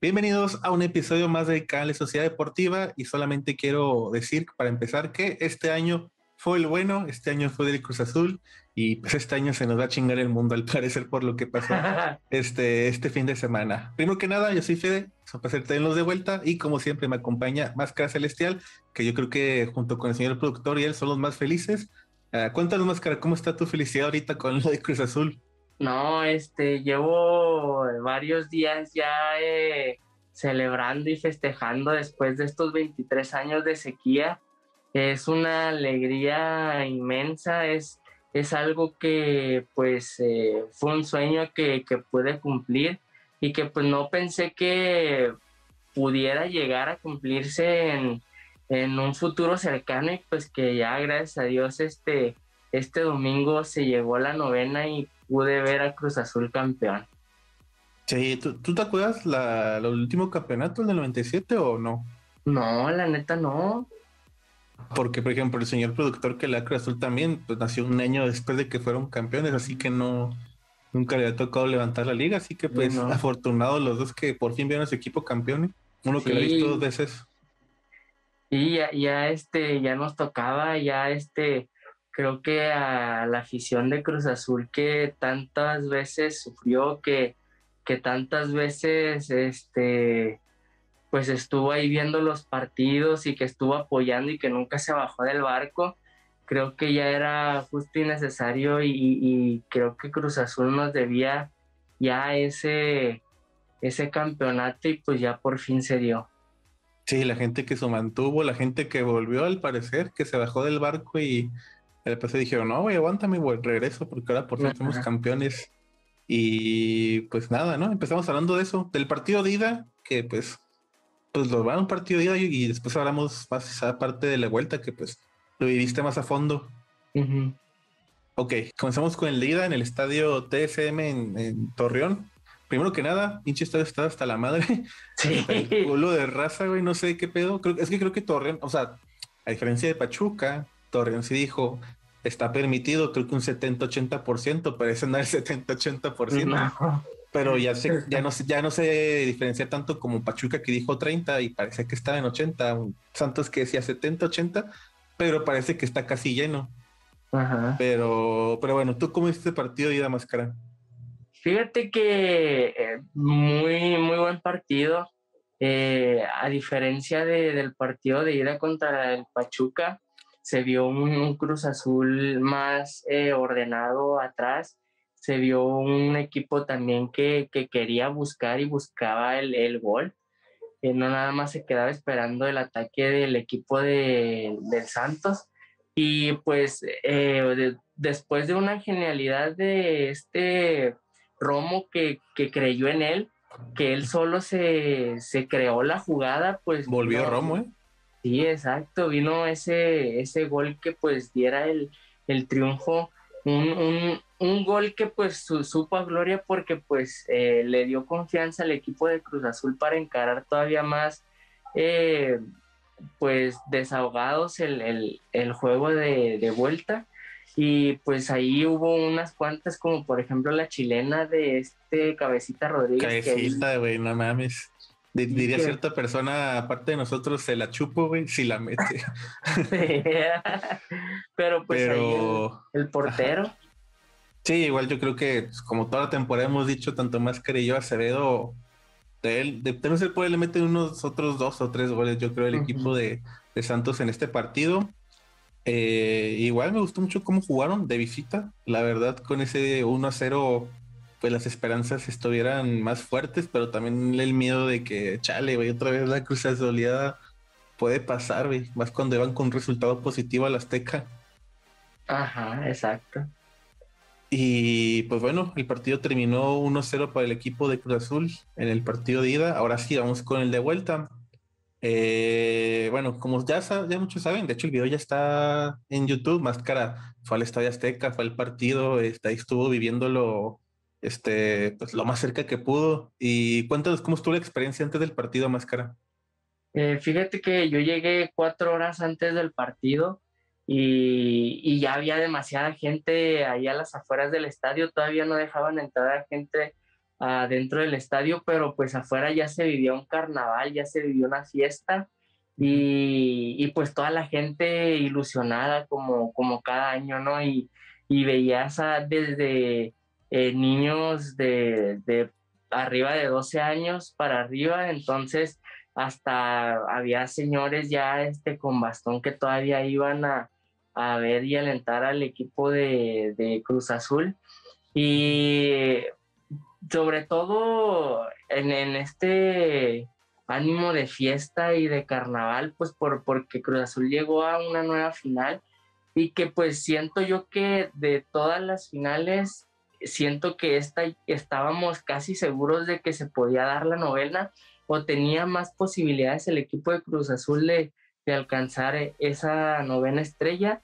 Bienvenidos a un episodio más de Canal Sociedad Deportiva y solamente quiero decir para empezar que este año fue el bueno, este año fue del Cruz Azul y pues este año se nos va a chingar el mundo al parecer por lo que pasó este, este fin de semana. Primero que nada, yo soy Fede, es un placer tenerlos de vuelta y como siempre me acompaña Máscara Celestial, que yo creo que junto con el señor productor y él son los más felices. Uh, cuéntanos Máscara, ¿cómo está tu felicidad ahorita con lo de Cruz Azul? No, este, llevo varios días ya eh, celebrando y festejando después de estos 23 años de sequía. Es una alegría inmensa, es, es algo que pues eh, fue un sueño que, que pude cumplir y que pues no pensé que pudiera llegar a cumplirse en, en un futuro cercano y pues que ya gracias a Dios este, este domingo se llegó la novena y pude ver a Cruz Azul campeón. Sí, ¿tú, ¿tú te acuerdas la, el último campeonato, el del 97 o no? No, la neta no. Porque, por ejemplo, el señor productor que la Cruz Azul también pues, nació un año después de que fueron campeones, así que no, nunca le ha tocado levantar la liga. Así que, pues, no. afortunados los dos que por fin vieron a su equipo campeones. Uno sí. que lo ha visto dos veces. Y ya, ya, este, ya nos tocaba, ya este, creo que a la afición de Cruz Azul que tantas veces sufrió, que, que tantas veces este, pues estuvo ahí viendo los partidos y que estuvo apoyando y que nunca se bajó del barco, creo que ya era justo y necesario y, creo que Cruz Azul nos debía ya ese, ese campeonato y pues ya por fin se dio. Sí, la gente que se mantuvo, la gente que volvió al parecer, que se bajó del barco y después se dijeron, no, güey, aguántame, güey, regreso porque ahora por fin somos campeones. Y pues nada, ¿no? Empezamos hablando de eso, del partido de ida, que pues, pues lo van a un partido de ida y después hablamos más esa parte de la vuelta que pues lo viviste más a fondo. Uh -huh. Ok, comenzamos con el de ida en el estadio TSM en, en Torreón. Primero que nada, pinche estadio está hasta la madre. Sí. El culo de raza, güey, no sé qué pedo. Creo, es que creo que Torreón, o sea, a diferencia de Pachuca, Torreón sí dijo, está permitido, creo que un 70-80%, parece no el 70-80%. No. Pero ya, se, ya, no, ya no se diferencia tanto como Pachuca que dijo 30 y parece que estaba en 80, Santos que decía 70-80, pero parece que está casi lleno. Ajá. Pero, pero bueno, ¿tú cómo viste este partido, Ida Máscara? Fíjate que eh, muy, muy buen partido. Eh, a diferencia de, del partido de ida contra el Pachuca, se vio un, un Cruz Azul más eh, ordenado atrás, se vio un equipo también que, que quería buscar y buscaba el, el gol, eh, no nada más se quedaba esperando el ataque del equipo de, del Santos. Y pues eh, de, después de una genialidad de este Romo que, que, creyó en él, que él solo se, se creó la jugada, pues... Volvió no, Romo, ¿eh? Sí, exacto, vino ese, ese gol que pues diera el, el triunfo, un, un, un, gol que pues su, supo a gloria porque pues eh, le dio confianza al equipo de Cruz Azul para encarar todavía más eh, pues desahogados el, el, el juego de, de, vuelta y pues ahí hubo unas cuantas como por ejemplo la chilena de este Cabecita Rodríguez. Cabecita, güey, no mames. Diría que... cierta persona, aparte de nosotros, se la chupo, güey, si la mete. Pero pues Pero... El, el, portero. Ajá. Sí, igual yo creo que pues, como toda la temporada hemos dicho, tanto más que yo Acevedo, de él, de, no ser puede le meten unos otros dos o tres goles, yo creo, el uh -huh. equipo de, de, Santos en este partido. Eh, igual me gustó mucho cómo jugaron de visita, la verdad, con ese 1 a 0 pues las esperanzas estuvieran más fuertes, pero también el miedo de que, chale, güey, otra vez la cruz asoleada puede pasar, güey, más cuando iban con un resultado positivo al Azteca. Ajá, exacto. Y pues bueno, el partido terminó 1-0 para el equipo de Cruz Azul en el partido de ida. Ahora sí, vamos con el de vuelta. Eh, bueno, como ya, ya muchos saben, de hecho el video ya está en YouTube. Máscara fue al Estadio Azteca, fue al partido, está, ahí estuvo viviéndolo este, pues lo más cerca que pudo. Y cuéntanos cómo estuvo la experiencia antes del partido, Máscara. Eh, fíjate que yo llegué cuatro horas antes del partido y, y, ya había demasiada gente ahí a las afueras del estadio, todavía no dejaban entrar a gente dentro del estadio, pero pues afuera ya se vivió un carnaval, ya se vivió una fiesta y, pues toda la gente ilusionada como, como cada año, ¿no? Y, y veías desde eh, niños de, de, arriba de 12 años para arriba, entonces hasta había señores ya este, con bastón que todavía iban a, a ver y alentar al equipo de, de Cruz Azul. Y sobre todo en, en, este ánimo de fiesta y de carnaval, pues por, porque Cruz Azul llegó a una nueva final y que pues siento yo que de todas las finales, siento que esta estábamos casi seguros de que se podía dar la novena o tenía más posibilidades el equipo de Cruz Azul de, de alcanzar esa novena estrella.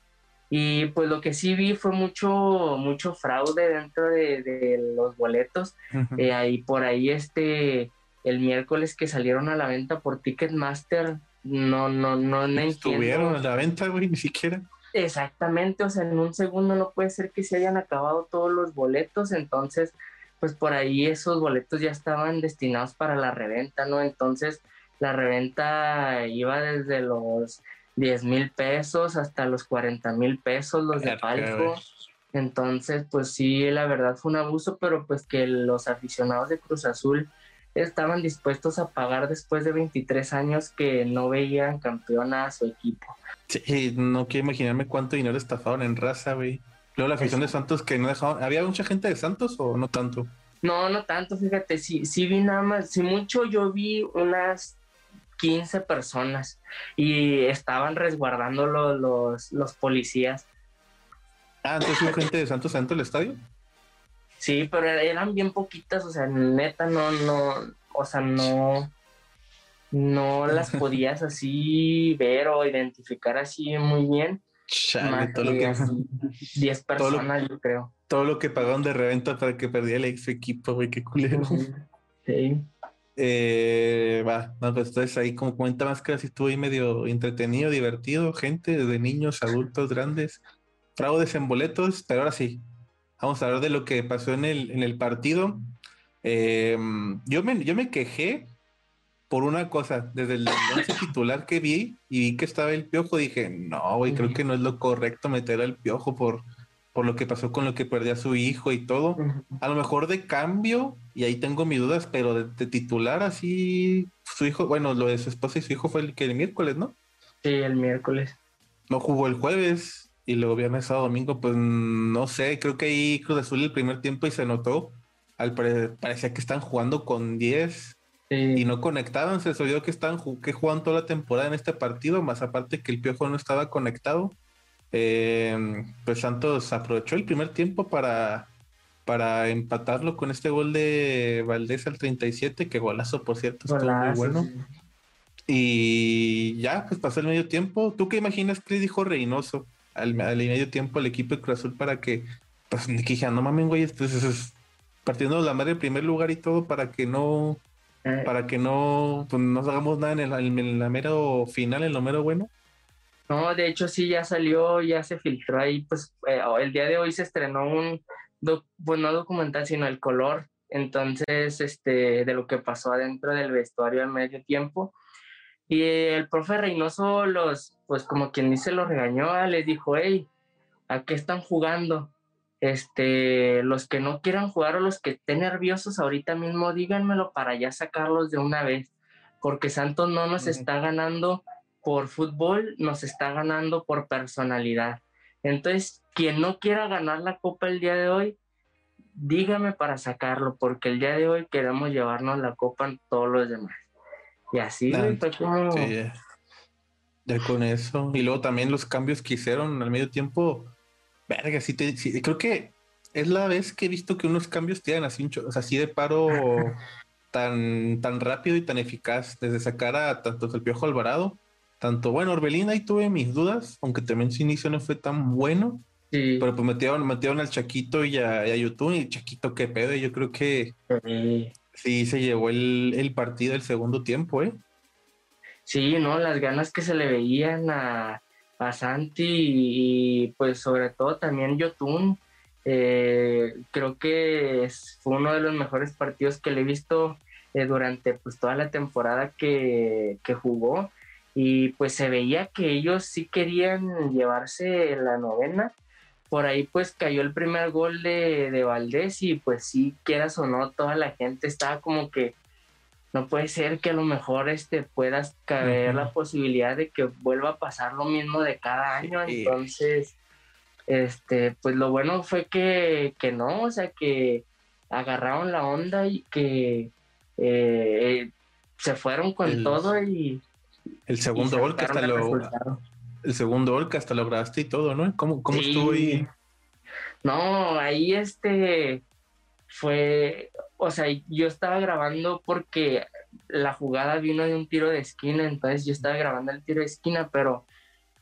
Y pues lo que sí vi fue mucho, mucho fraude dentro de, de los boletos. Eh, ahí por ahí este el miércoles que salieron a la venta por Ticketmaster, no, no, no, no Estuvieron a la venta, güey, ni siquiera. Exactamente, o sea, en un segundo no puede ser que se hayan acabado todos los boletos, entonces, pues por ahí esos boletos ya estaban destinados para la reventa, ¿no? Entonces, la reventa iba desde los 10 mil pesos hasta los 40 mil pesos los de palco. Entonces, pues sí, la verdad fue un abuso, pero pues que los aficionados de Cruz Azul estaban dispuestos a pagar después de 23 años que no veían campeón a su equipo. Sí, no quiero imaginarme cuánto dinero estafaron en raza, güey. Luego la afición de Santos que no dejaban. ¿Había mucha gente de Santos o no tanto? No, no tanto, fíjate, sí, sí vi nada más, si mucho yo vi unas 15 personas y estaban resguardando los, los policías. Ah, entonces hubo gente de Santos dentro del estadio. Sí, pero eran bien poquitas, o sea, neta, no, no, o sea, no, no las podías así ver o identificar así muy bien. Chale, todo lo que... 10 personas, yo creo. Todo lo que pagaron de reventa para que perdiera el ex equipo, güey, qué culero. Sí. Eh, va, no, pues entonces ahí como cuenta más que así estuvo ahí medio entretenido, divertido, gente, de niños, adultos, grandes, fraudes en boletos, pero ahora sí, Vamos a hablar de lo que pasó en el, en el partido. Eh, yo, me, yo me quejé por una cosa, desde el titular que vi y vi que estaba el piojo, dije, no, güey, creo que no es lo correcto meter al piojo por, por lo que pasó con lo que perdió a su hijo y todo. A lo mejor de cambio, y ahí tengo mis dudas, pero de, titular así, su hijo, bueno, lo de su esposa y su hijo fue el que el miércoles, ¿no? Sí, el miércoles. No jugó el jueves y luego viernes, sábado, domingo, pues no sé, creo que ahí Cruz Azul el primer tiempo y se notó, al parecía que están jugando con 10 y no conectaban, se olvidó que están que jugaban toda la temporada en este partido, más aparte que el Piojo no estaba conectado. Eh, pues Santos aprovechó el primer tiempo para, para empatarlo con este gol de Valdés al 37, que golazo por cierto, estuvo muy bueno. Y ya, pues pasó el medio tiempo. ¿Tú qué imaginas que dijo Reynoso? Al, medio tiempo al equipo de Cruz Azul para que, pues, que dije, no mames, güey, pues, es, partiendo de la madre en primer lugar y todo para que no, eh. para que no, pues, no hagamos nada en, el, en la mero final, en lo mero bueno. No, de hecho sí, ya salió, ya se filtró ahí, pues eh, el día de hoy se estrenó un, pues no documental, sino el color, entonces, este, de lo que pasó adentro del vestuario al medio tiempo. Y el profe Reynoso los, pues como quien dice, los regañó, ah, les dijo, hey, ¿a qué están jugando? Este, los que no quieran jugar o los que estén nerviosos ahorita mismo, díganmelo para ya sacarlos de una vez, porque Santos no nos está ganando por fútbol, nos está ganando por personalidad. Entonces, quien no quiera ganar la copa el día de hoy, dígame para sacarlo, porque el día de hoy queremos llevarnos la copa en todos los demás. Y así, ya con eso. Y luego también los cambios que hicieron al medio tiempo. Verga, sí, te, creo que es la vez que he visto que unos cambios tienen así, así de paro tan, tan rápido y tan eficaz. Desde sacar a tanto el Piojo Alvarado, tanto, bueno, Orbelín ahí tuve mis dudas, aunque también su inicio no fue tan bueno. Pero pues metieron, metieron al Chaquito y a, YouTube, y Chaquito, qué pedo. Y yo creo que sí, se llevó el, el partido el segundo tiempo, ¿eh? Sí, ¿no? Las ganas que se le veían a, a Santi y, pues sobre todo también Yotun, Eh, creo que fue uno de los mejores partidos que le he visto eh, durante pues, toda la temporada que, que, jugó y pues se veía que ellos sí querían llevarse la novena. Por ahí pues cayó el primer gol de, de Valdés y pues sí, quieras o no, toda la gente estaba como que no puede ser que a lo mejor este puedas caber la posibilidad de que vuelva a pasar lo mismo de cada año. Entonces, este, pues lo bueno fue que, que no, o sea que agarraron la onda y que eh, se fueron con todo y el segundo gol que hasta lo el segundo gol que hasta lograste y todo, ¿no? ¿Cómo, cómo estuvo ahí? No, ahí este fue, o sea, yo estaba grabando porque la jugada vino de un tiro de esquina, entonces yo estaba grabando el tiro de esquina, pero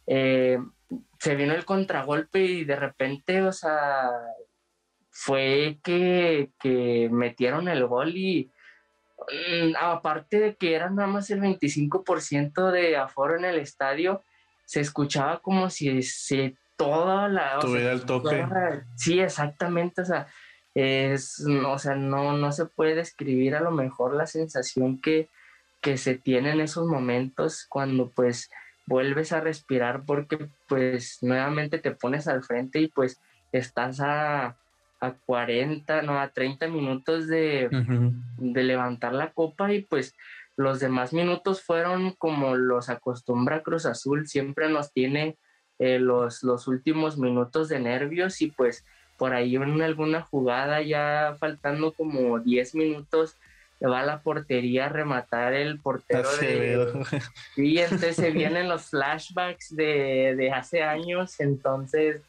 eh, se vino el contragolpe y de repente, o sea, fue que, que metieron el gol y mm, aparte de que era nada más el 25% de aforo en el estadio, se escuchaba como si, si toda la... Tuviera el tope. sí, exactamente, o sea, es, o sea, no, no se puede describir a lo mejor la sensación que, que se tiene en esos momentos cuando pues vuelves a respirar porque pues nuevamente te pones al frente y pues estás a, a 40, no, a 30 minutos de, de, levantar la copa y pues los demás minutos fueron como los acostumbra Cruz Azul, siempre nos tiene eh, los, los últimos minutos de nervios y pues por ahí en alguna jugada ya faltando como 10 minutos va a la portería a rematar el portero de... Sí, entonces se vienen los flashbacks de, de, hace años, entonces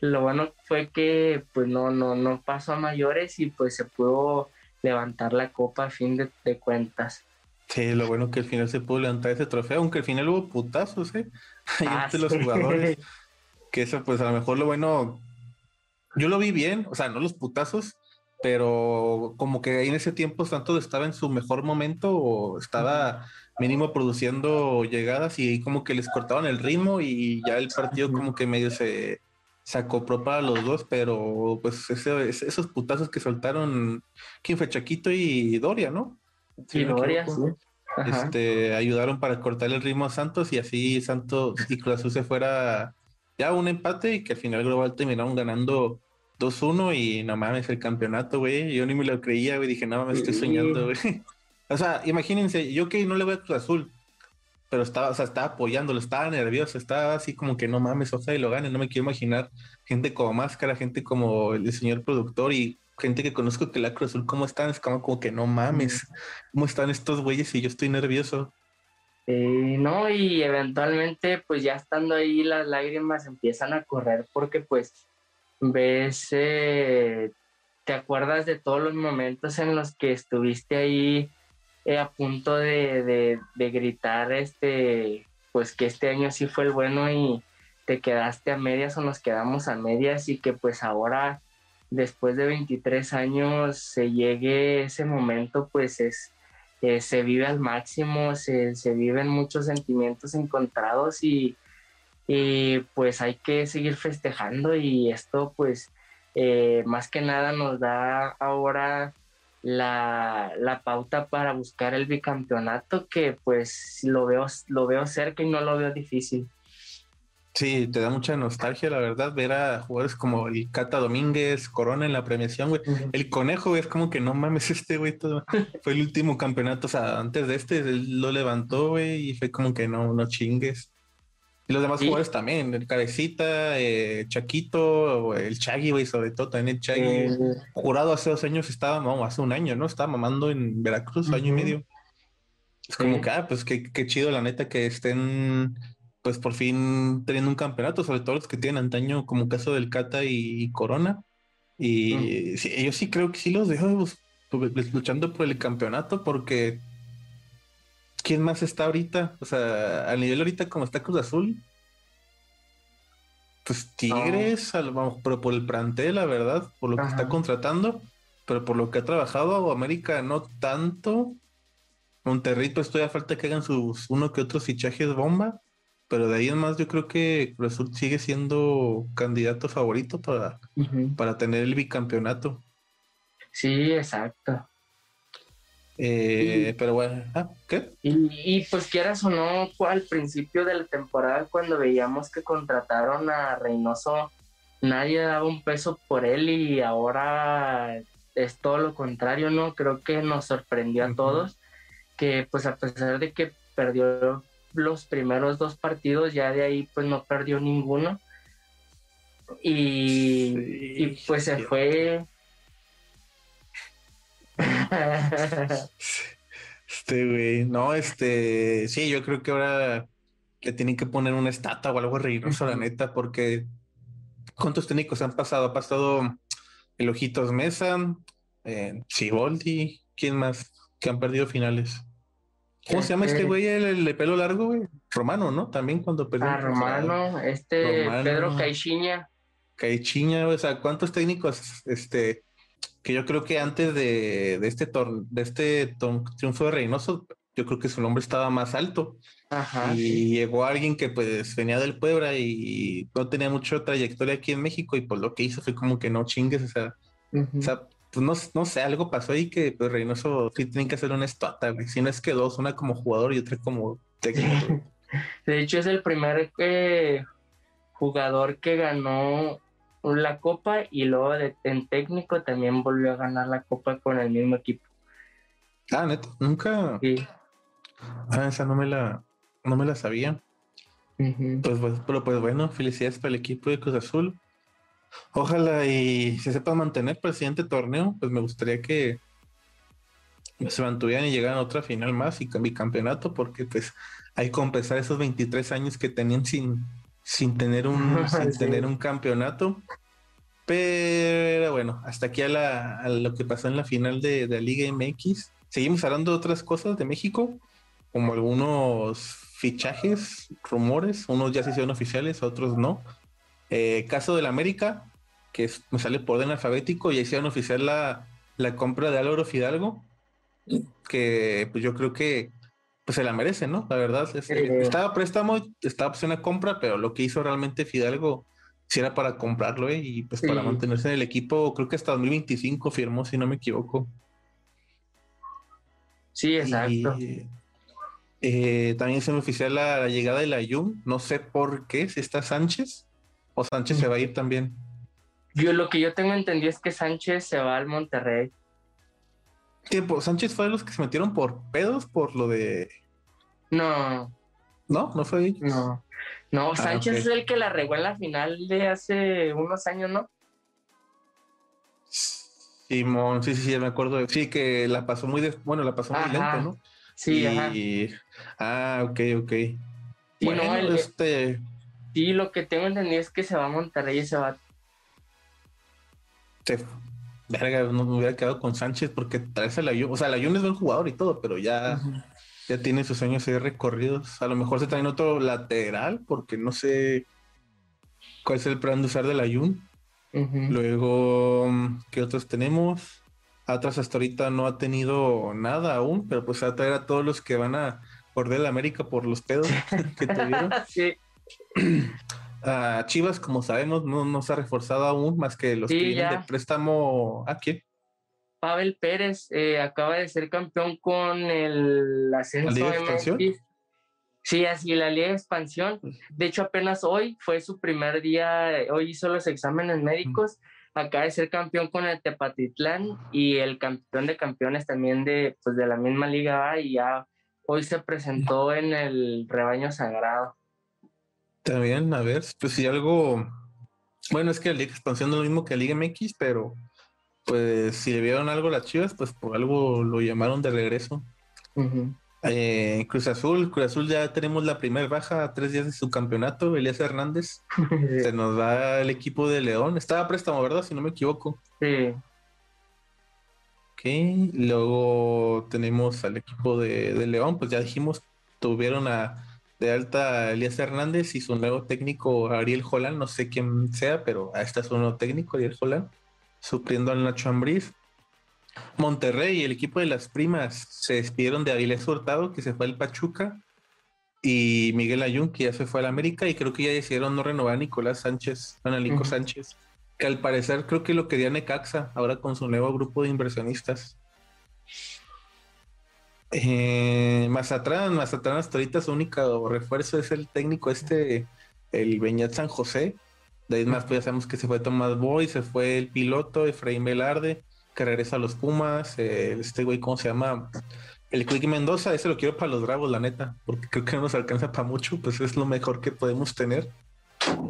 lo bueno fue que pues no, no, no pasó a mayores y pues se pudo levantar la copa a fin de, cuentas. Sí, lo bueno que al final se pudo levantar ese trofeo, aunque al final hubo putazos, ¿eh? Ah, entre los jugadores. Que eso, pues a lo mejor lo bueno yo lo vi bien, o sea, no los putazos, pero como que en ese tiempo Santos estaba en su mejor momento o estaba mínimo produciendo llegadas y como que les cortaban el ritmo y ya el partido como que medio se, sacó acopló para los dos, pero pues esos putazos que soltaron, ¿quién fue? Chaquito y Doria, ¿no? Sí, Doria, sí. Este, ayudaron para cortar el ritmo a Santos y así Santos y Cruz Azul se fuera ya un empate y que al final global terminaron ganando 2-1 y no mames, el campeonato, güey. Yo ni me lo creía, güey. Dije, no mames, estoy soñando, güey. O sea, imagínense, yo que no le voy a Cruz Azul, pero estaba, o sea, estaba apoyándolo, estaba nervioso, estaba así como que no mames, o sea, y lo gane. No me quiero imaginar gente como Máscara, gente como el señor productor y gente que conozco que la Cruz Azul, ¿cómo están? Es como, como que no mames, ¿cómo están estos güeyes? Y yo estoy nervioso. Eh, no, y eventualmente, pues ya estando ahí, las lágrimas empiezan a correr porque, pues, ves, eh, te acuerdas de todos los momentos en los que estuviste ahí eh, a punto de, gritar, este, pues que este año sí fue el bueno y te quedaste a medias o nos quedamos a medias y que pues ahora, después de 23 años, se llegue ese momento, pues es, eh, se vive al máximo, se, se viven muchos sentimientos encontrados y, y pues hay que seguir festejando y esto pues eh, más que nada nos da ahora la, pauta para buscar el bicampeonato que pues lo veo, lo veo cerca y no lo veo difícil. Sí, te da mucha nostalgia, la verdad, ver a jugadores como el Cata Domínguez, Corona en la premiación, güey. El conejo, es como que no mames, este güey, todo. fue el último campeonato, o sea, antes de este, él lo levantó, güey, y fue como que no, no chingues. Y los demás jugadores también, el Cabecita, eh, Chaquito, el Chagui, güey, sobre todo también el Chagui. Jurado hace dos años estaba, no, hace un año, ¿no? Estaba mamando en Veracruz, año y medio. Es como que, ah, pues qué, qué, chido, la neta, que estén, pues por fin teniendo un campeonato, sobre todo los que tienen antaño, como caso del Cata y, Corona. Y sí, yo sí creo que sí los dejo pues, pues, luchando por el campeonato, porque ¿quién más está ahorita? O sea, a nivel ahorita como está Cruz Azul, pues Tigres, vamos, pero por el plantel, la verdad, por lo que está contratando, pero por lo que ha trabajado América no tanto. Monterrey pues todavía falta que hagan sus uno que otros fichajes bomba. pero de ahí en más yo creo que Cruz Azul sigue siendo candidato favorito para, para tener el bicampeonato. Sí, exacto. Eh, pero bueno, ah, ¿qué? Y, pues quieras o no, al principio de la temporada cuando veíamos que contrataron a Reynoso, nadie daba un peso por él y ahora es todo lo contrario, ¿no? Creo que nos sorprendió a todos que pues a pesar de que perdió los primeros dos partidos, ya de ahí pues no perdió ninguno. Y, pues se fue este, güey, no, este, sí, yo creo que ahora le tienen que poner una estatua o algo reírnos la neta, porque ¿cuántos técnicos han pasado? Ha pasado el Ojitos Mesa, eh, Siboldi, ¿quién más? Que han perdido finales. ¿Cómo se llama este güey, el, de pelo largo, güey? Romano, ¿no? También cuando perdió. Ah, Romano, este Pedro Caixinha. Caixinha, o sea, ¿cuántos técnicos este, que yo creo que antes de, este, de este triunfo de Reynoso, yo creo que su nombre estaba más alto. y llegó alguien que pues venía del Puebla y no tenía mucha trayectoria aquí en México y pues lo que hizo fue como que no chingues, o sea, o sea pues no, sé, algo pasó ahí que pues Reynoso sí tienen que hacer una estatua, Si no es que dos, una como jugador y otra como técnico. de hecho es el primer eh, jugador que ganó la copa y luego en técnico también volvió a ganar la copa con el mismo equipo. Ah, neto, nunca. Sí. Ah, esa no me la, no me la sabía. pues, pues, pero pues bueno, felicidades para el equipo de Cruz Azul. Ojalá y se sepa mantener para el siguiente torneo, pues me gustaría que se mantuvieran y llegaran a otra final más y mi campeonato, porque pues hay que compensar esos 23 años que tenían sin, sin tener un, tener un campeonato. Pero bueno, hasta aquí a, lo que pasó en la final de, la Liga MX. Seguimos hablando de otras cosas de México, como algunos fichajes, rumores, unos ya se hicieron oficiales, otros no. Eh, caso del América, que me sale por orden alfabético, ya hicieron oficial la, la compra de Álvaro Fidalgo, que pues yo creo que pues se la merece, ¿no? La verdad, estaba préstamo, estaba opción a compra, pero lo que hizo realmente Fidalgo si era para comprarlo ¿eh? y pues para mantenerse en el equipo, creo que hasta 2025 firmó, si no me equivoco. Sí, exacto. Eh, también se me oficial la, llegada de la Jun, no sé por qué, si está Sánchez o Sánchez se va a ir también. Yo lo que yo tengo entendido es que Sánchez se va al Monterrey. Tiempo, Sánchez fue de los que se metieron por pedos por lo de. No. ¿No? ¿No fue ellos? No. No, ah, Sánchez es el que la regó en la final de hace unos años, ¿no? Simón, sí, sí, sí, me acuerdo. Sí, que la pasó muy, bueno, la pasó muy lento, ¿no? Sí, ajá. Ah, ok, ok. bueno, no, este... Sí, lo que tengo entendido es que se va a Monterrey y se va... Se verga, no me hubiera quedado con Sánchez porque trae la Jun, o sea, la Jun es buen jugador y todo, pero ya, ya tiene sus años ahí recorridos. A lo mejor se traen otro lateral porque no sé cuál es el plan de usar de la Jun. Luego, ¿qué otros tenemos? Atrás hasta ahorita no ha tenido nada aún, pero pues a traer a todos los que van a morder la América por los pedos que tuvieron. sí. a Chivas, como sabemos, no, se ha reforzado aún más que los que vienen de préstamo. ¿A quién? Pavel Pérez eh, acaba de ser campeón con el ascenso ¿La Liga de Expansión? Sí, así la Liga de Expansión. De hecho, apenas hoy fue su primer día, hoy hizo los exámenes médicos. Acaba de ser campeón con el Tepatitlán y el campeón de campeones también de, pues, de la misma Liga y ya hoy se presentó en el rebaño sagrado. También, a ver, pues si algo. Bueno, es que la Liga Expansión no es lo mismo que la Liga MX, pero pues si le vieron algo a las chivas, pues por algo lo llamaron de regreso. Eh, Cruz Azul, Cruz Azul ya tenemos la primera baja a tres días de su campeonato, Elías Hernández. Se nos va el equipo de León. Estaba préstamo, ¿verdad? Si no me equivoco. Sí. Ok, luego tenemos al equipo de, de León, pues ya dijimos, tuvieron a de alta Elías Hernández y su nuevo técnico Ariel Jolán, no sé quién sea, pero a este es su nuevo técnico, Ariel Jolán, supliendo al Nacho Ambriz. Monterrey y el equipo de las primas se despidieron de Avilés Hurtado, que se fue al Pachuca. y Miguel Ayun, que ya se fue a la América, y creo que ya decidieron no renovar a Nicolás Sánchez, a Nico Sánchez, que al parecer creo que lo quería Necaxa, ahora con su nuevo grupo de inversionistas. Eh, Mazatlán, Mazatlán hasta ahorita su único refuerzo es el técnico este, el Beñat San José. De ahí más, pues ya sabemos que se fue Tomás Boy, se fue el piloto Efraín Velarde, que regresa a los Pumas, este güey, ¿cómo se llama? El Quick Mendoza, ese lo quiero para los bravos, la neta, porque creo que no nos alcanza para mucho, pues es lo mejor que podemos tener.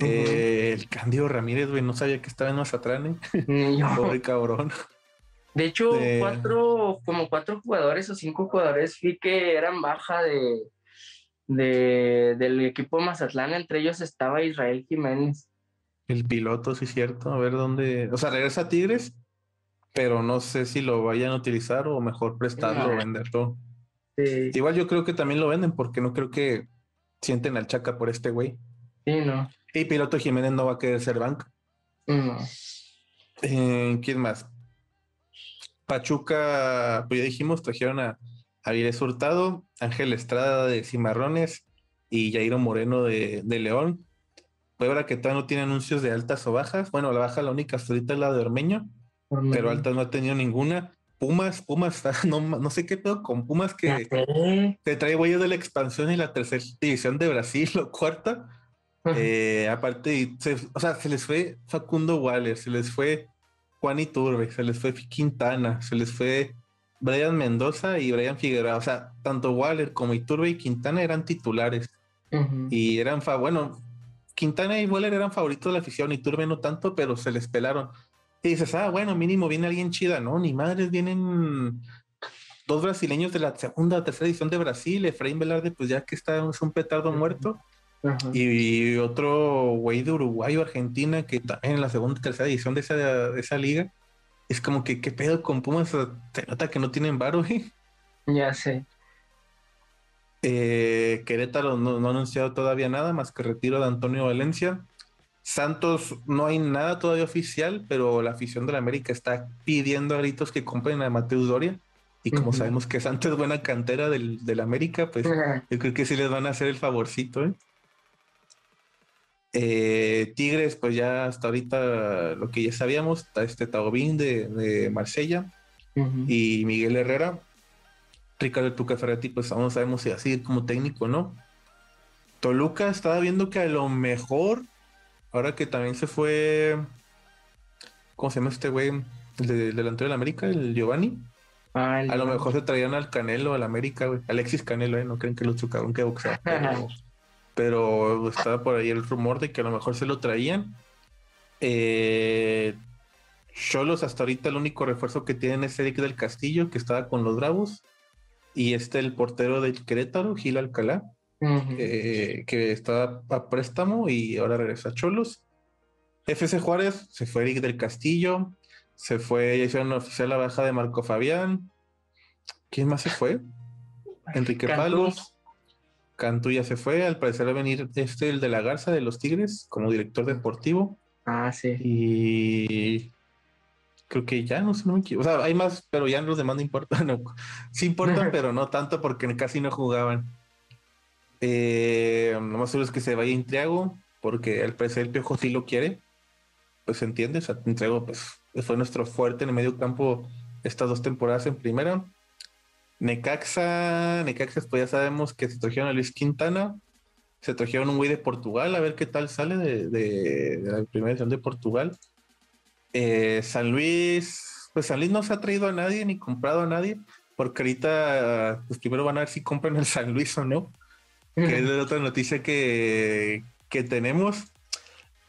Eh, el Cándido Ramírez, güey, no sabía que estaba en Mazatlán, ¿eh? Pobre cabrón. De hecho, cuatro, como cuatro jugadores o cinco jugadores vi que eran baja de, de, del equipo Mazatlán, entre ellos estaba Israel Jiménez. El piloto, sí, cierto. A ver dónde. O sea, regresa a Tigres, pero no sé si lo vayan a utilizar o mejor prestarlo o venderlo. Igual yo creo que también lo venden porque no creo que sienten al Chaca por este güey. Sí, no. Y piloto Jiménez no va a querer ser banca. No. Eh, ¿Quién más? Pachuca, pues ya dijimos, trajeron a Avilés Hurtado, Ángel Estrada de Cimarrones y Jairo Moreno de, León. Puebla que todavía no tiene anuncios de altas o bajas. Bueno, la baja la única hasta ahorita es la de Ormeño pero altas no ha tenido ninguna. Pumas, Pumas, no, no sé qué pedo con Pumas que te trae güeyes de la expansión y la tercera división de Brasil o cuarta. Eh, aparte, o sea, se les fue Facundo Waller, se les fue Juan Iturbe, se les fue Quintana, se les fue Brian Mendoza y Brian Figueroa. O sea, tanto Waller como Iturbe y Quintana eran titulares. Y eran, fa bueno, Quintana y Waller eran favoritos de la afición, Iturbe no tanto, pero se les pelaron. Y dices, ah, bueno, mínimo viene alguien chida, ¿no? Ni madres, vienen dos brasileños de la segunda o tercera edición de Brasil, Efraín Velarde, pues ya que está, es un petardo muerto. Y otro güey de Uruguay o Argentina que también en la segunda o tercera edición de esa, de esa liga. Es como que, ¿qué pedo con Pumas? Se nota que no tienen varo, güey. Ya sé. Eh, Querétaro no, no, ha anunciado todavía nada más que retiro de Antonio Valencia. Santos no hay nada todavía oficial, pero la afición de la América está pidiendo a gritos que compren a Mateus Doria. Y como sabemos que Santos es buena cantera del, del América, pues yo creo que sí les van a hacer el favorcito. ¿eh? Eh, Tigres, pues ya hasta ahorita lo que ya sabíamos, está este Taubín de, de Marsella y Miguel Herrera. Ricardo Tuca Ferretti, pues aún no sabemos si así como técnico no. Toluca estaba viendo que a lo mejor Ahora que también se fue. ¿Cómo se llama este güey? El, de, delantero de la América, el Giovanni. Ah, a lo mejor se traían al Canelo, al América, güey. Alexis Canelo, ¿eh? No creen que lo chocaron que boxear. Pero, estaba por ahí el rumor de que a lo mejor se lo traían. Eh, Cholos, hasta ahorita el único refuerzo que tienen es Eric del Castillo, que estaba con los Bravos. Y este, el portero del Querétaro, Gil Alcalá. Eh, que estaba a préstamo y ahora regresa a Cholos. FC Juárez, se fue Eric del Castillo, se fue, ya hicieron oficial la baja de Marco Fabián. ¿Quién más se fue? Enrique Palos. Cantú ya se fue, al parecer va a venir este, el de la Garza de los Tigres, como director deportivo. Ah, sí. Y creo que ya no sé, no me O sea, hay más, pero ya los demás no importan. No. Sí importan, pero no tanto porque casi no jugaban. Eh, lo más seguro es que se vaya Intriago, porque al parecer el Piojo sí lo quiere. Pues se entiende, o sea, Intriago pues, fue nuestro fuerte en el medio campo estas dos temporadas en primera. Necaxa, Necaxa, pues ya sabemos que se trajeron a Luis Quintana, se trajeron un güey de Portugal, a ver qué tal sale de, la primera edición de Portugal. Eh, San Luis, pues San Luis no se ha traído a nadie ni comprado a nadie, porque ahorita, pues primero van a ver si compran el San Luis o no que es la otra noticia que, tenemos.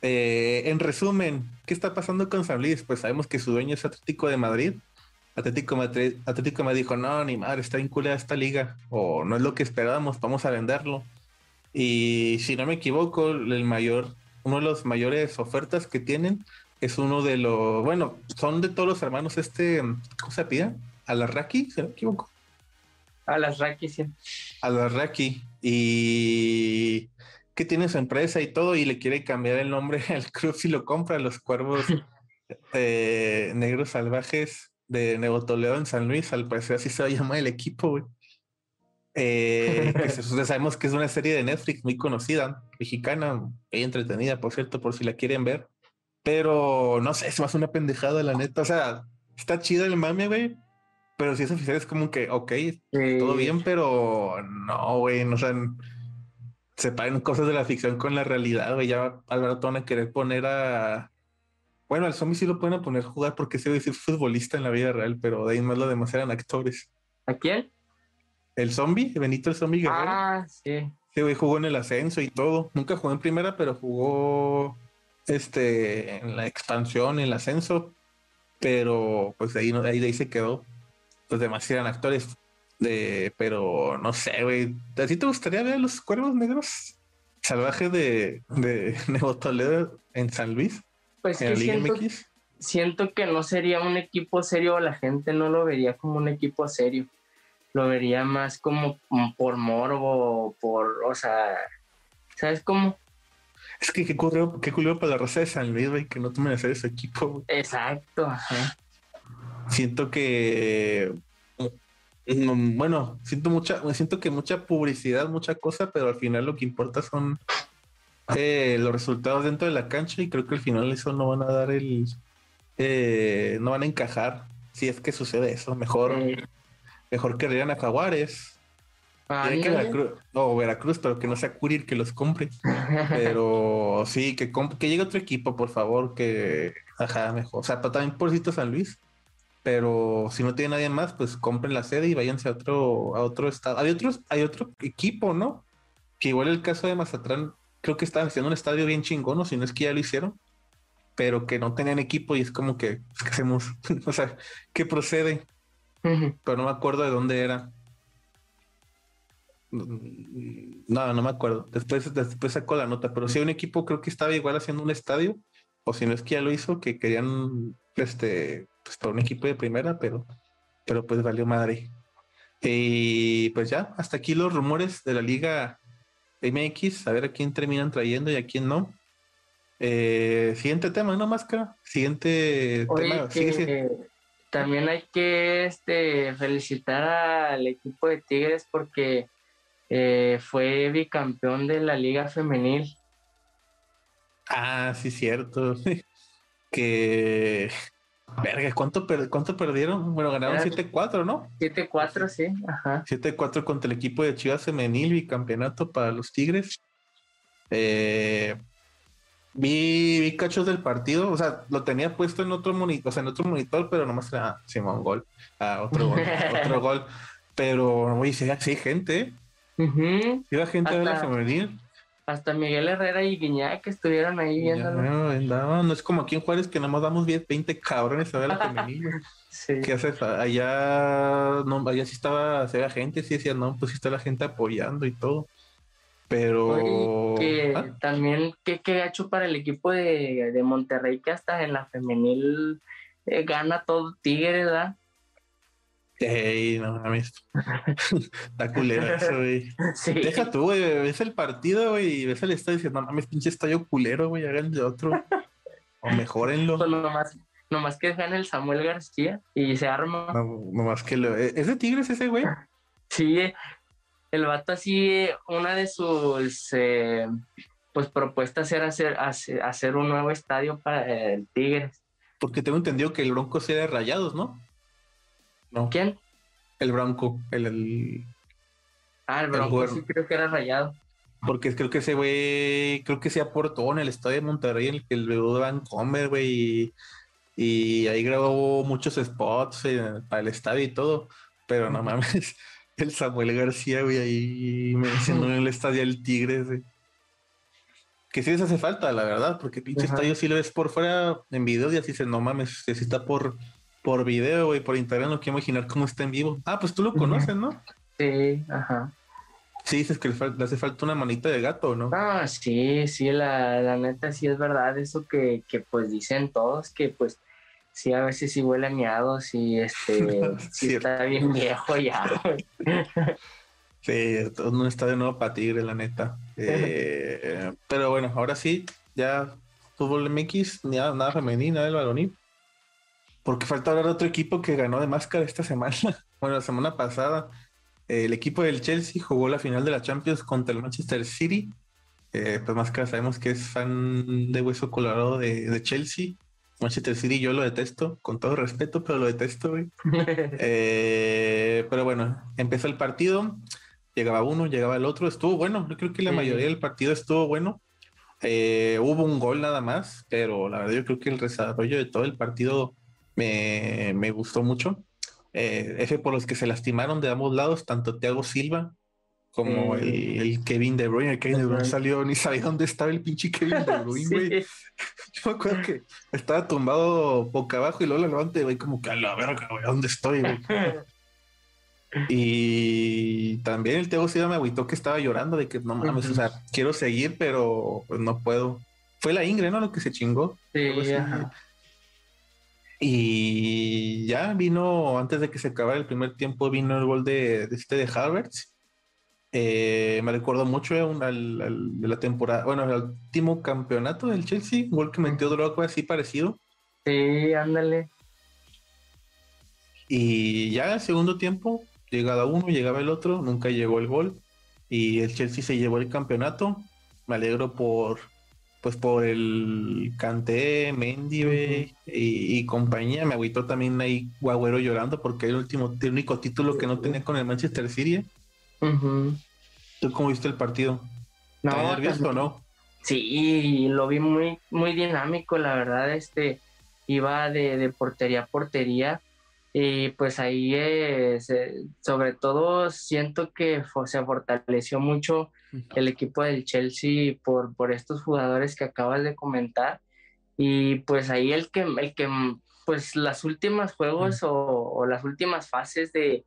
Eh, en resumen, ¿qué está pasando con San Luis? Pues sabemos que su dueño es Atlético de Madrid. Atlético, Madrid, Atlético me dijo, no, ni madre, está vinculada esta liga, o no es lo que esperábamos, vamos a venderlo. Y si no me equivoco, el mayor, uno de los mayores ofertas que tienen es uno de los, bueno, son de todos los hermanos, este, ¿cómo se pide? Alarraqui, si no me equivoco. Alarraqui, sí. Alarraqui y que tiene su empresa y todo y le quiere cambiar el nombre al club si lo compra, los cuervos eh, negros salvajes de Nuevo Toledo en San Luis, al parecer así se va a llamar el equipo, Eh, que sabemos que es una serie de Netflix muy conocida, mexicana, muy entretenida, por cierto, por si la quieren ver. Pero no sé, es más una pendejada, la neta. O sea, está chida el mame, güey. Pero si es oficial, es como que, ok, todo bien, pero no, güey, no sé separen cosas de la ficción con la realidad, güey. Ya al rato van a querer poner a. Bueno, al zombie sí lo pueden poner a jugar porque se decir futbolista en la vida real, pero de ahí más lo demás eran actores. ¿A quién? El zombie, Benito el zombie Guerrero. Ah, sí. Sí, güey, jugó en el ascenso y todo. Nunca jugó en primera, pero jugó este en la expansión, en el ascenso. Pero pues de ahí, ahí, de ahí se quedó. Los demás eran actores. De, pero no sé, güey. ¿A ti te gustaría ver los cuervos negros salvajes de, de Nuevo Toledo en San Luis? Pues en siento, siento que no sería un equipo serio, la gente no lo vería como un equipo serio. Lo vería más como por morbo, por, o sea, ¿sabes cómo? Es que qué culero, qué para la raza de San Luis, güey, que no tomen a hacer ese equipo. Exacto. Siento que Mm, bueno, siento mucha, siento que mucha publicidad, mucha cosa, pero al final lo que importa son eh, los resultados dentro de la cancha y creo que al final eso no van a dar el, eh, no van a encajar si es que sucede eso. Mejor, mejor que a Jaguares. o Veracruz, pero que no sea Curir que los compre. pero sí, que, que llegue otro equipo, por favor, que, ajá, mejor. O sea, también por San Luis pero si no tiene nadie más, pues compren la sede y váyanse a otro, a otro estado. Hay otros, hay otro equipo, ¿no? Que igual el caso de Mazatlán, creo que estaban haciendo un estadio bien chingón, o si no es que ya lo hicieron, pero que no tenían equipo y es como que, ¿qué hacemos? o sea, ¿qué procede? Pero no me acuerdo de dónde era. No, no me acuerdo. Después, después sacó la nota, pero sí, un equipo creo que estaba igual haciendo un estadio, o si no es que ya lo hizo, que querían este pues, para un equipo de primera, pero, pero pues valió madre. Y pues ya, hasta aquí los rumores de la Liga MX, a ver a quién terminan trayendo y a quién no. Eh, siguiente tema, ¿no, Máscara? Siguiente tema. también hay que este, felicitar al equipo de Tigres porque eh, fue bicampeón de la Liga Femenil. Ah, sí, cierto. que Verga, ¿cuánto, ¿cuánto perdieron? Bueno, ganaron 7-4, ¿no? 7-4, sí, ajá. 7-4 contra el equipo de Chivas Femenil y campeonato para los Tigres. Eh, vi, vi, cachos del partido, o sea, lo tenía puesto en otro monitor, o sea, en otro monitor, pero nomás era Simón Gol, ah, otro gol, otro gol. Pero, oye, sí, sí, gente, ¿eh? Iba gente de la femenil. Hasta Miguel Herrera y Guiñac estuvieron ahí viéndolo. No, no es como aquí en Juárez que nada más damos 10, 20 cabrones a ver la femenina. sí. ¿Qué hace? Allá, no, allá sí estaba, se gente, sí decía, no, pues sí está la gente apoyando y todo. Pero. que ¿Ah? también, ¿qué, ¿qué, ha hecho para el equipo de, de Monterrey que hasta en la femenil eh, gana todo Tigre, ¿verdad? Ey, no mames. Está culero eso, güey. Deja tú, güey. Ves el partido, güey, y ves el estadio dices, no mames, pinche estadio culero, güey, de otro. o mejorenlo. Pues nomás, nomás que dejan el Samuel García y se arma. No, nomás que lo. ¿Es de Tigres ese, güey? Sí, el vato así, una de sus eh, pues propuestas era hacer, hacer, un nuevo estadio para el Tigres. Porque tengo entendido que el Bronco sea de rayados, ¿no? ¿Quién? El Bronco, el, Ah, el Bronco, sí creo que era rayado. Porque creo que ese güey, creo que se aportó en el estadio de Monterrey, en el que el de Vancomer, güey, y, ahí grabó muchos spots eh, para el estadio y todo. Pero no mames, el Samuel García, güey, ahí me mencionó en el estadio el Tigres, güey. Que sí les hace falta, la verdad, porque pinche estadio sí lo ves por fuera en videos y así se no mames, si está por por video, y por internet, no quiero imaginar cómo está en vivo. Ah, pues tú lo conoces, ¿no? Sí, ajá. Sí, dices que le, hace falta una manita de gato, ¿no? Ah, sí, sí, la, la neta sí es verdad eso que, que, pues dicen todos, que pues sí a veces sí huele a miados y este sí está bien viejo ya. sí, no está de nuevo para tigre, la neta. Eh, pero bueno, ahora sí, ya fútbol MX, nada, nada femenino, nada del balonil. Porque falta hablar de otro equipo que ganó de máscara esta semana. bueno, la semana pasada. el equipo del Chelsea jugó la final de la Champions contra el Manchester City. Eh, pues más que sabemos que es fan de hueso colorado de, Chelsea. Manchester City yo lo detesto, con todo respeto, pero lo detesto, güey. Eh, pero bueno, empezó el partido, llegaba uno, llegaba el otro, estuvo bueno. Yo creo que la mayoría del partido estuvo bueno. Eh, hubo un gol nada más, pero la verdad yo creo que el desarrollo de todo el partido me, me gustó mucho. Eh, F por los que se lastimaron de ambos lados, tanto Thiago Silva como el, Kevin De Bruyne. El Kevin De Bruyne salió, ni sabía dónde estaba el pinche Kevin De Bruyne, güey. Yo me acuerdo que estaba tumbado boca abajo y luego lo levanté, güey, como que a la verga, güey, ¿dónde estoy, güey? y también el Thiago Silva me agüitó que estaba llorando de que no mames, o sea, quiero seguir, pero pues no puedo. Fue la Ingrid, ¿no? Lo que se chingó. Sí, y ya vino, antes de que se acabara el primer tiempo, vino el gol de, este de Harvard. Eh, me recuerdo mucho de la temporada, bueno, el último campeonato del Chelsea, un gol que metió Drogba así parecido. Sí, ándale. Y ya el segundo tiempo, llegaba uno, llegaba el otro, nunca llegó el gol. Y el Chelsea se llevó el campeonato. Me alegro por, pues por el Canté, Mendy y, compañía. Me agüitó también ahí Guagüero llorando porque era el último, el único título que no tenía con el Manchester City. ¿Tú cómo viste el partido? No, nervioso o no? Sí, lo vi muy, muy dinámico, la verdad, este iba de, portería a portería y pues ahí eh, sobre todo siento que se fortaleció mucho el equipo del Chelsea por, por estos jugadores que acabas de comentar. Y pues ahí el que, el que pues las últimas juegos o, las últimas fases de,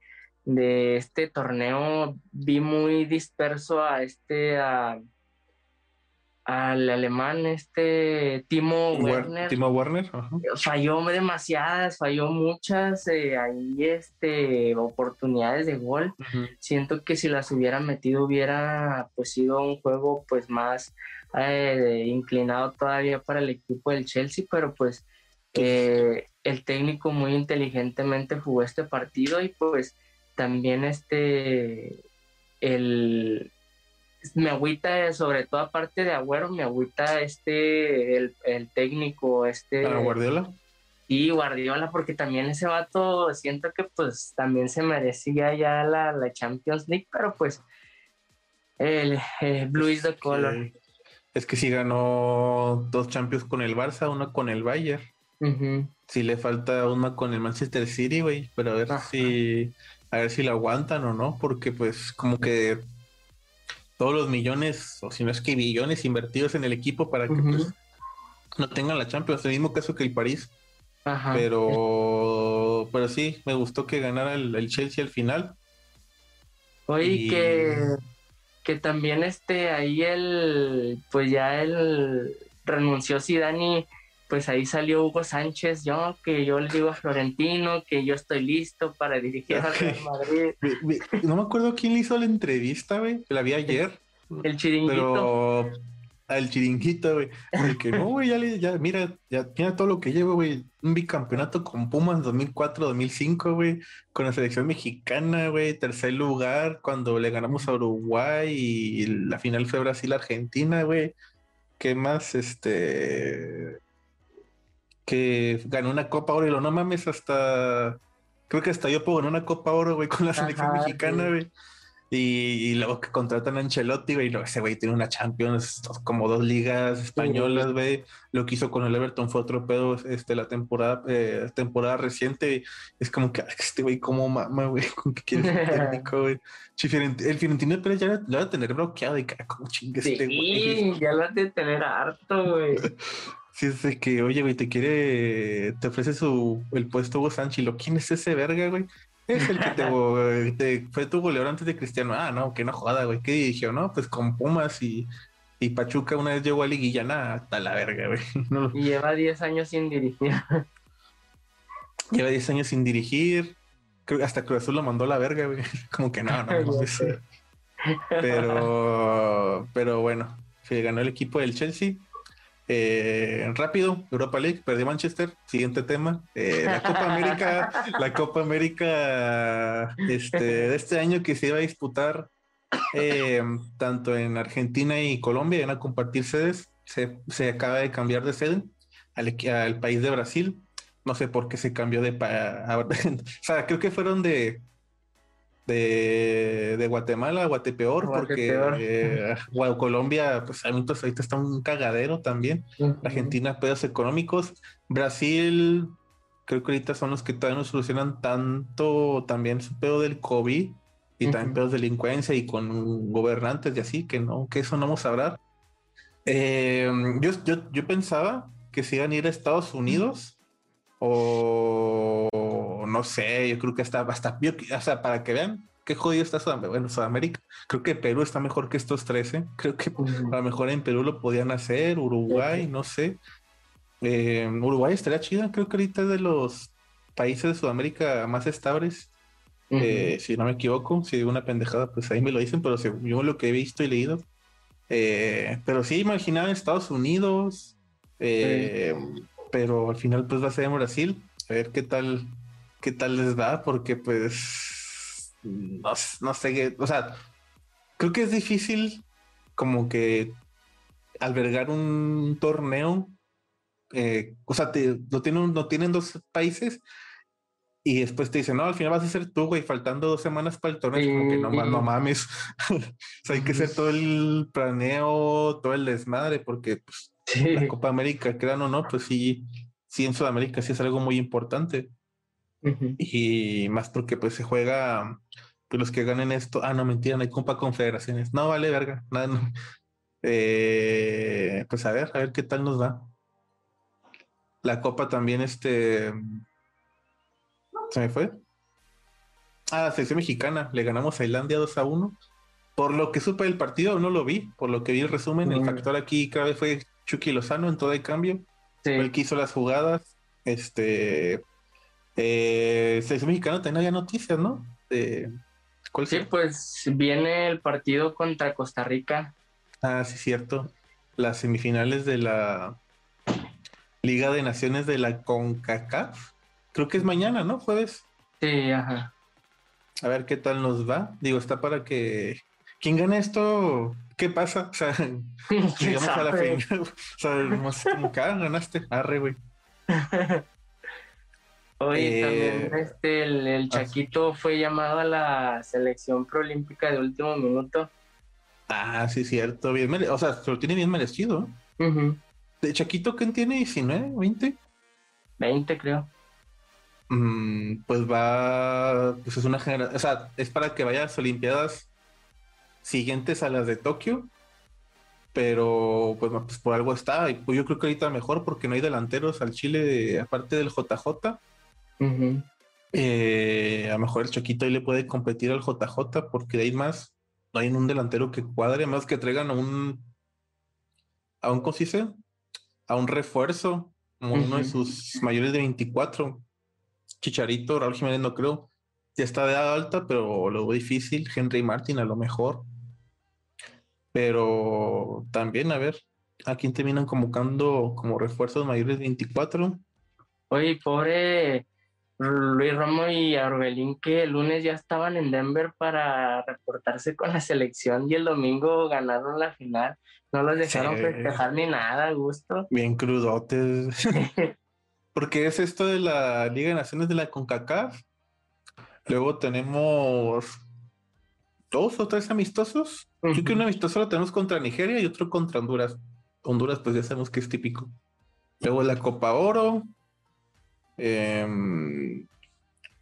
este torneo vi muy disperso a este, al alemán, este Timo Werner. Timo Werner. Falló demasiadas, falló muchas eh, ahí este, oportunidades de gol. Siento que si las hubiera metido hubiera pues sido un juego pues más eh, inclinado todavía para el equipo del Chelsea, pero pues eh, el técnico muy inteligentemente jugó este partido y pues también este el me agüita, sobre todo aparte de Agüero, me agüita este, el, técnico, este... Guardiola? Sí, Guardiola, porque también ese vato siento que pues también se merecía ya la, Champions League, pero pues el, Blue is the color. Es que si ganó dos Champions con el Barça, uno con el Bayern. Si le falta una con el Manchester City, güey, pero a ver si a ver si la aguantan o no, porque pues como que todos los millones, o si no es que billones invertidos en el equipo para que pues, no tengan la Champions, el mismo caso que el París. Pero, pero sí, me gustó que ganara el, Chelsea al final. Oye, que, que también este ahí el, pues ya él renunció Zidane y pues ahí salió Hugo Sánchez, yo que yo le digo a Florentino que yo estoy listo para dirigir a Real Madrid. No me acuerdo quién le hizo la entrevista, güey, la vi ayer. El chiringuito. Pero al chiringuito, güey. Que no, güey, ya, ya, mira, ya tiene todo lo que llevo, güey. Un bicampeonato con Pumas 2004-2005, güey. Con la selección mexicana, güey. Tercer lugar cuando le ganamos a Uruguay y la final fue Brasil-Argentina, güey. ¿Qué más? Este que ganó una Copa Oro y lo no mames hasta creo que hasta yo puedo ganar una Copa Oro, güey, con la selección mexicana, güey. Y, luego que contratan a Ancelotti, güey, ese güey tiene una Champions, como dos ligas españolas, güey. Lo que hizo con el Everton fue otro pedo, este, la temporada, eh, temporada reciente. Es como que este güey, como mama, güey, con que quiere ser técnico, güey. El Fiorentino Pérez ya lo va a tener bloqueado y cara, como chingue este güey. ya lo va a tener harto, güey. Si es de que, oye, güey, te quiere, te ofrece su, el puesto Hugo Sánchez. ¿Quién es ese verga, güey? Es el que te, fue tu goleador antes de Cristiano. Ah, no, que no joda, güey. ¿Qué dirigió? No, pues con Pumas y, y Pachuca una vez llegó a Liguilla, nada, hasta la verga, güey. Y lleva 10 años sin dirigir. Lleva 10 años sin dirigir. Hasta Cruz Azul lo mandó a la verga, güey. Como que no, no, no. Pero, pero bueno, se ganó el equipo del Chelsea. Eh, rápido, Europa League, perdió Manchester. Siguiente tema. Eh, la Copa América, la Copa América este, de este año que se iba a disputar eh, tanto en Argentina y Colombia, van a compartir sedes. Se, acaba de cambiar de sede al, al, país de Brasil. No sé por qué se cambió de... o sea, creo que fueron de de, Guatemala a Guatepeor, porque eh, Colombia, pues ahorita está un cagadero también. Argentina, pedos económicos. Brasil, creo que ahorita son los que todavía no solucionan tanto también su pedo del COVID y también pedos de delincuencia y con gobernantes y así, que no, que eso no vamos a hablar. Eh, yo, yo, yo pensaba que se iban a ir a Estados Unidos o no sé, yo creo que hasta, hasta, o sea, para que vean qué jodido está Sudamérica. Bueno, Sudamérica, creo que Perú está mejor que estos 13. Creo que a lo mejor en Perú lo podían hacer, Uruguay, no sé. Eh, Uruguay estaría chida, creo que ahorita es de los países de Sudamérica más estables. Eh, si no me equivoco, si digo una pendejada, pues ahí me lo dicen, pero yo lo que he visto y leído. Eh, pero sí, imaginaba Estados Unidos, pero al final pues va a ser en Brasil. A ver qué tal, qué tal les va, porque pues no, no sé qué, o sea, creo que es difícil como que albergar un torneo, eh, o sea, te, lo, tienen, lo tienen dos países y después te dicen, no, al final vas a ser tú, güey, faltando dos semanas para el torneo, como que no, no mames, o sea, hay que hacer todo el planeo, todo el desmadre, porque pues, la Copa América, crean o no, pues sí, sí en Sudamérica sí es algo muy importante. Y más porque pues se juega, pues los que ganen esto, ah, no, mentira, no hay Copa Confederaciones. No, vale, verga, nada, eh, pues a ver, a ver qué tal nos va. La Copa también, este, ¿se me fue? Ah, la selección mexicana, le ganamos a Islandia 2 a 1. Por lo que supe del partido, no lo vi, por lo que vi el resumen, el factor aquí cada vez fue Chucky Lozano en todo el cambio. el que hizo las jugadas. Este, eh, selección mexicana también había noticias, ¿no? ¿cuál sí, pues viene el partido contra Costa Rica. Ah, sí, cierto. Las semifinales de la Liga de Naciones de la CONCACAF. Creo que es mañana, ¿no? Jueves. Sí, ajá. A ver qué tal nos va. Digo, está para que. ¿Quién gana esto? ¿Qué pasa? O sea, llegamos a la final. O sea, como que ah, ganaste. Arre, güey. Oye, también eh, este, el, ah, Chaquito fue llamado a la selección proolímpica de último minuto. Ah, sí, cierto. Bien o sea, se lo tiene bien merecido. ¿De Chaquito quién tiene? ¿19? ¿20? 20, creo. Mm, pues va, pues es una generación, o sea, es para que vaya a las Olimpiadas siguientes a las de Tokio, pero pues, pues por algo está, y pues yo creo que ahorita mejor porque no hay delanteros al Chile, aparte del JJ, eh, a lo mejor el Choquito ahí le puede competir al JJ porque de ahí más no hay un delantero que cuadre, más que traigan a un a un ¿cómo A un refuerzo, como uno de sus mayores de 24. Chicharito, Raúl Jiménez no creo. Ya está de edad alta, pero lo veo difícil. Henry Martin a lo mejor. Pero también, a ver, ¿a quién terminan convocando como refuerzos mayores de 24? Oye, pobre Luis Romo y Arbelín que el lunes ya estaban en Denver para reportarse con la selección y el domingo ganaron la final. No los dejaron festejar ni nada, gusto. Bien crudotes. Porque es esto de la Liga de Naciones de la CONCACAF. Luego tenemos dos o tres amistosos. Yo creo que un amistoso lo tenemos contra Nigeria y otro contra Honduras. Honduras, pues ya sabemos que es típico. Luego la Copa Oro, eh,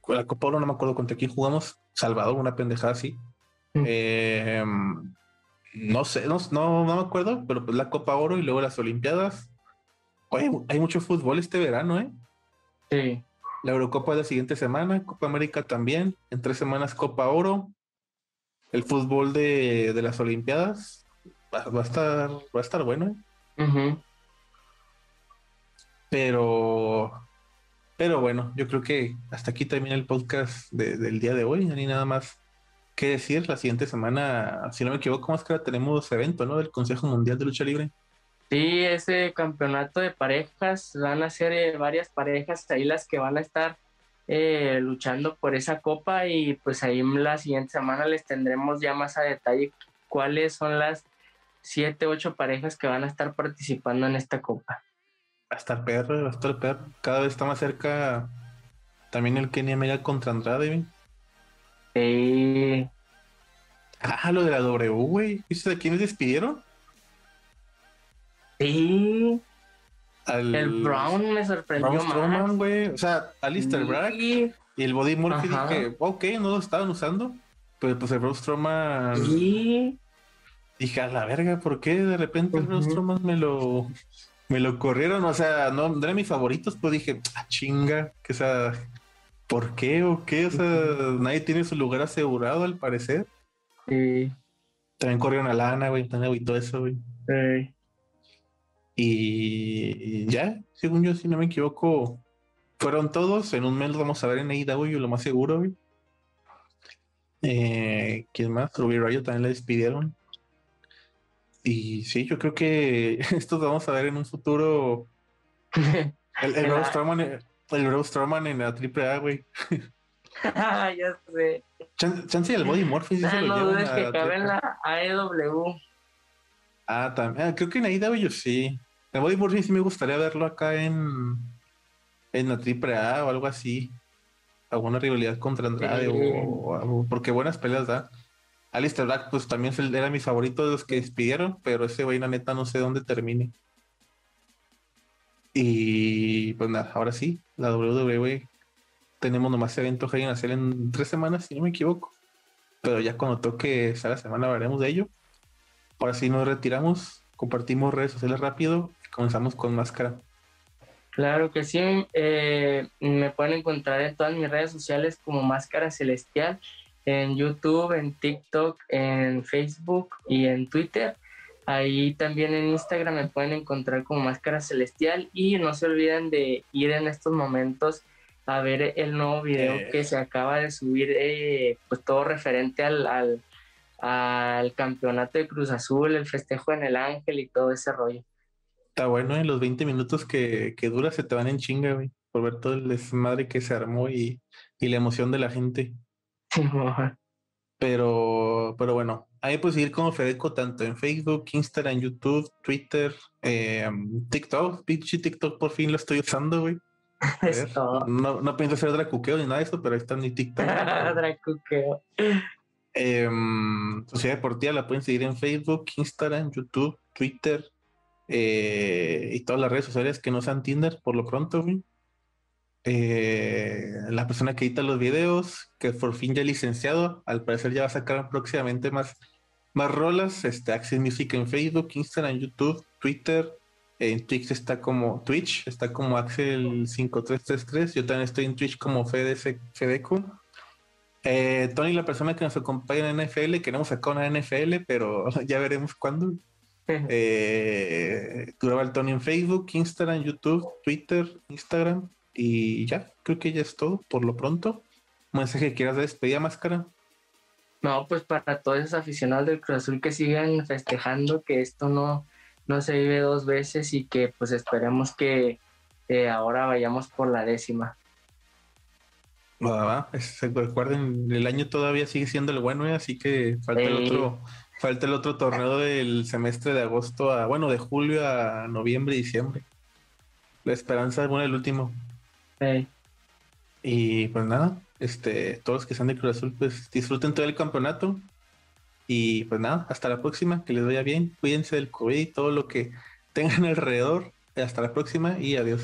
la Copa Oro no me acuerdo contra quién jugamos. Salvador, una pendejada así. Mm. Em, no sé, no, no, me acuerdo, pero pues la Copa Oro y luego las Olimpiadas. Oye, hay mucho fútbol este verano, ¿eh? Sí. La Eurocopa de la siguiente semana, Copa América también. En tres semanas Copa Oro. El fútbol de, las Olimpiadas va, a estar, va a estar bueno. ¿eh? Pero pero bueno, yo creo que hasta aquí termina el podcast del día de hoy. No hay nada más que decir. La siguiente semana, si no me equivoco, más que tenemos evento, ¿no? Del Consejo Mundial de Lucha Libre. Sí, ese campeonato de parejas, van a ser eh, varias parejas ahí las que van a estar eh, luchando por esa copa y pues ahí la siguiente semana les tendremos ya más a detalle cuáles son las siete, ocho parejas que van a estar participando en esta copa. Hasta el perro, hasta el perro. Cada vez está más cerca también el Kenny Omega contra Andrade. Sí. Ah, lo de la W, güey. ¿Viste de quiénes despidieron? Sí. el Brown me sorprendió Brown Strowman, güey. O sea, Alistair Bragg y el Body Murphy dije, ok, no lo estaban usando. Pero pues el Braun Strowman. Sí. Dije, a la verga, ¿por qué de repente el Braun Strowman me lo, me lo corrieron? O sea, no, no eran mis favoritos, pero dije, ah, chinga, que sea, ¿por qué o qué? O sea, nadie tiene su lugar asegurado al parecer. Sí. También corrieron a Lana, güey, también todo eso, güey. Sí. Y, ya, según yo, si no me equivoco, fueron todos. En un mes los vamos a ver en AEW, lo más seguro, güey. Eh, ¿Quién más? Ruby Rayo también le despidieron. Y sí, yo creo que estos vamos a ver en un futuro. El, el Braun Strowman, el Strowman en la AAA, güey. ya sé. Chance, el Body Morphin ah, no dudes que cabe en la AEW. Ah, también. Ah, creo que en AEW sí. El Body Morphin sí me gustaría verlo acá en, en la AAA o algo así. Alguna rivalidad contra Andrade o, porque buenas peleas da. Alistair Black, pues también era mi favorito de los que despidieron, pero ese güey, la neta, no sé dónde termine. Y pues nada, ahora sí, la WWE tenemos nomás eventos que hay en hacer en tres semanas, si no me equivoco. Pero ya cuando toque esa semana hablaremos de ello. Ahora sí nos retiramos, compartimos redes sociales rápido comenzamos con máscara. Claro que sí, eh, me pueden encontrar en todas mis redes sociales como Máscara Celestial, en YouTube, en TikTok, en Facebook y en Twitter. Ahí también en Instagram me pueden encontrar como Máscara Celestial y no se olviden de ir en estos momentos a ver el nuevo video eh. que se acaba de subir, eh, pues todo referente al, al, al campeonato de Cruz Azul, el festejo en el Ángel y todo ese rollo. Está bueno, en ¿eh? los 20 minutos que, que, dura se te van en chinga, güey, por ver todo el desmadre que se armó y, y la emoción de la gente. Pero, pero bueno, ahí puedes seguir como Fedeco tanto en Facebook, Instagram, YouTube, Twitter, eh, TikTok. Pinche TikTok por fin lo estoy usando, güey. No, no pienso hacer dracuqueo ni nada de eso, pero ahí está mi TikTok. dracuqueo. Eh, Sociedad Deportiva la pueden seguir en Facebook, Instagram, YouTube, Twitter, eh, y todas las redes sociales que no sean Tinder por lo pronto, eh, la persona que edita los videos, que por fin ya licenciado, al parecer ya va a sacar próximamente más, más rolas, este Access Music en Facebook, Instagram, YouTube, Twitter, en Twitch está como Twitch, está como Axel5333, yo también estoy en Twitch como Fedeco. Eh, Tony, la persona que nos acompaña en NFL, queremos sacar una NFL, pero ya veremos cuándo. eh, el Tony en Facebook, Instagram, YouTube, Twitter, Instagram y ya, creo que ya es todo por lo pronto. ¿Un mensaje que quieras despedir, Máscara? No, pues para todos esos aficionados del Cruz Azul que sigan festejando que esto no, no se vive dos veces y que pues esperemos que ahora vayamos por la décima. recuerden, el año todavía sigue siendo el bueno, ¿eh? así que falta el otro Falta el otro torneo del semestre de agosto a, bueno, de julio a noviembre y diciembre. La esperanza es bueno el último. Y pues nada, este, todos los que sean de Cruz Azul, pues disfruten todo el campeonato. Y pues nada, hasta la próxima, que les vaya bien, cuídense del COVID y todo lo que tengan alrededor. Hasta la próxima y adiós.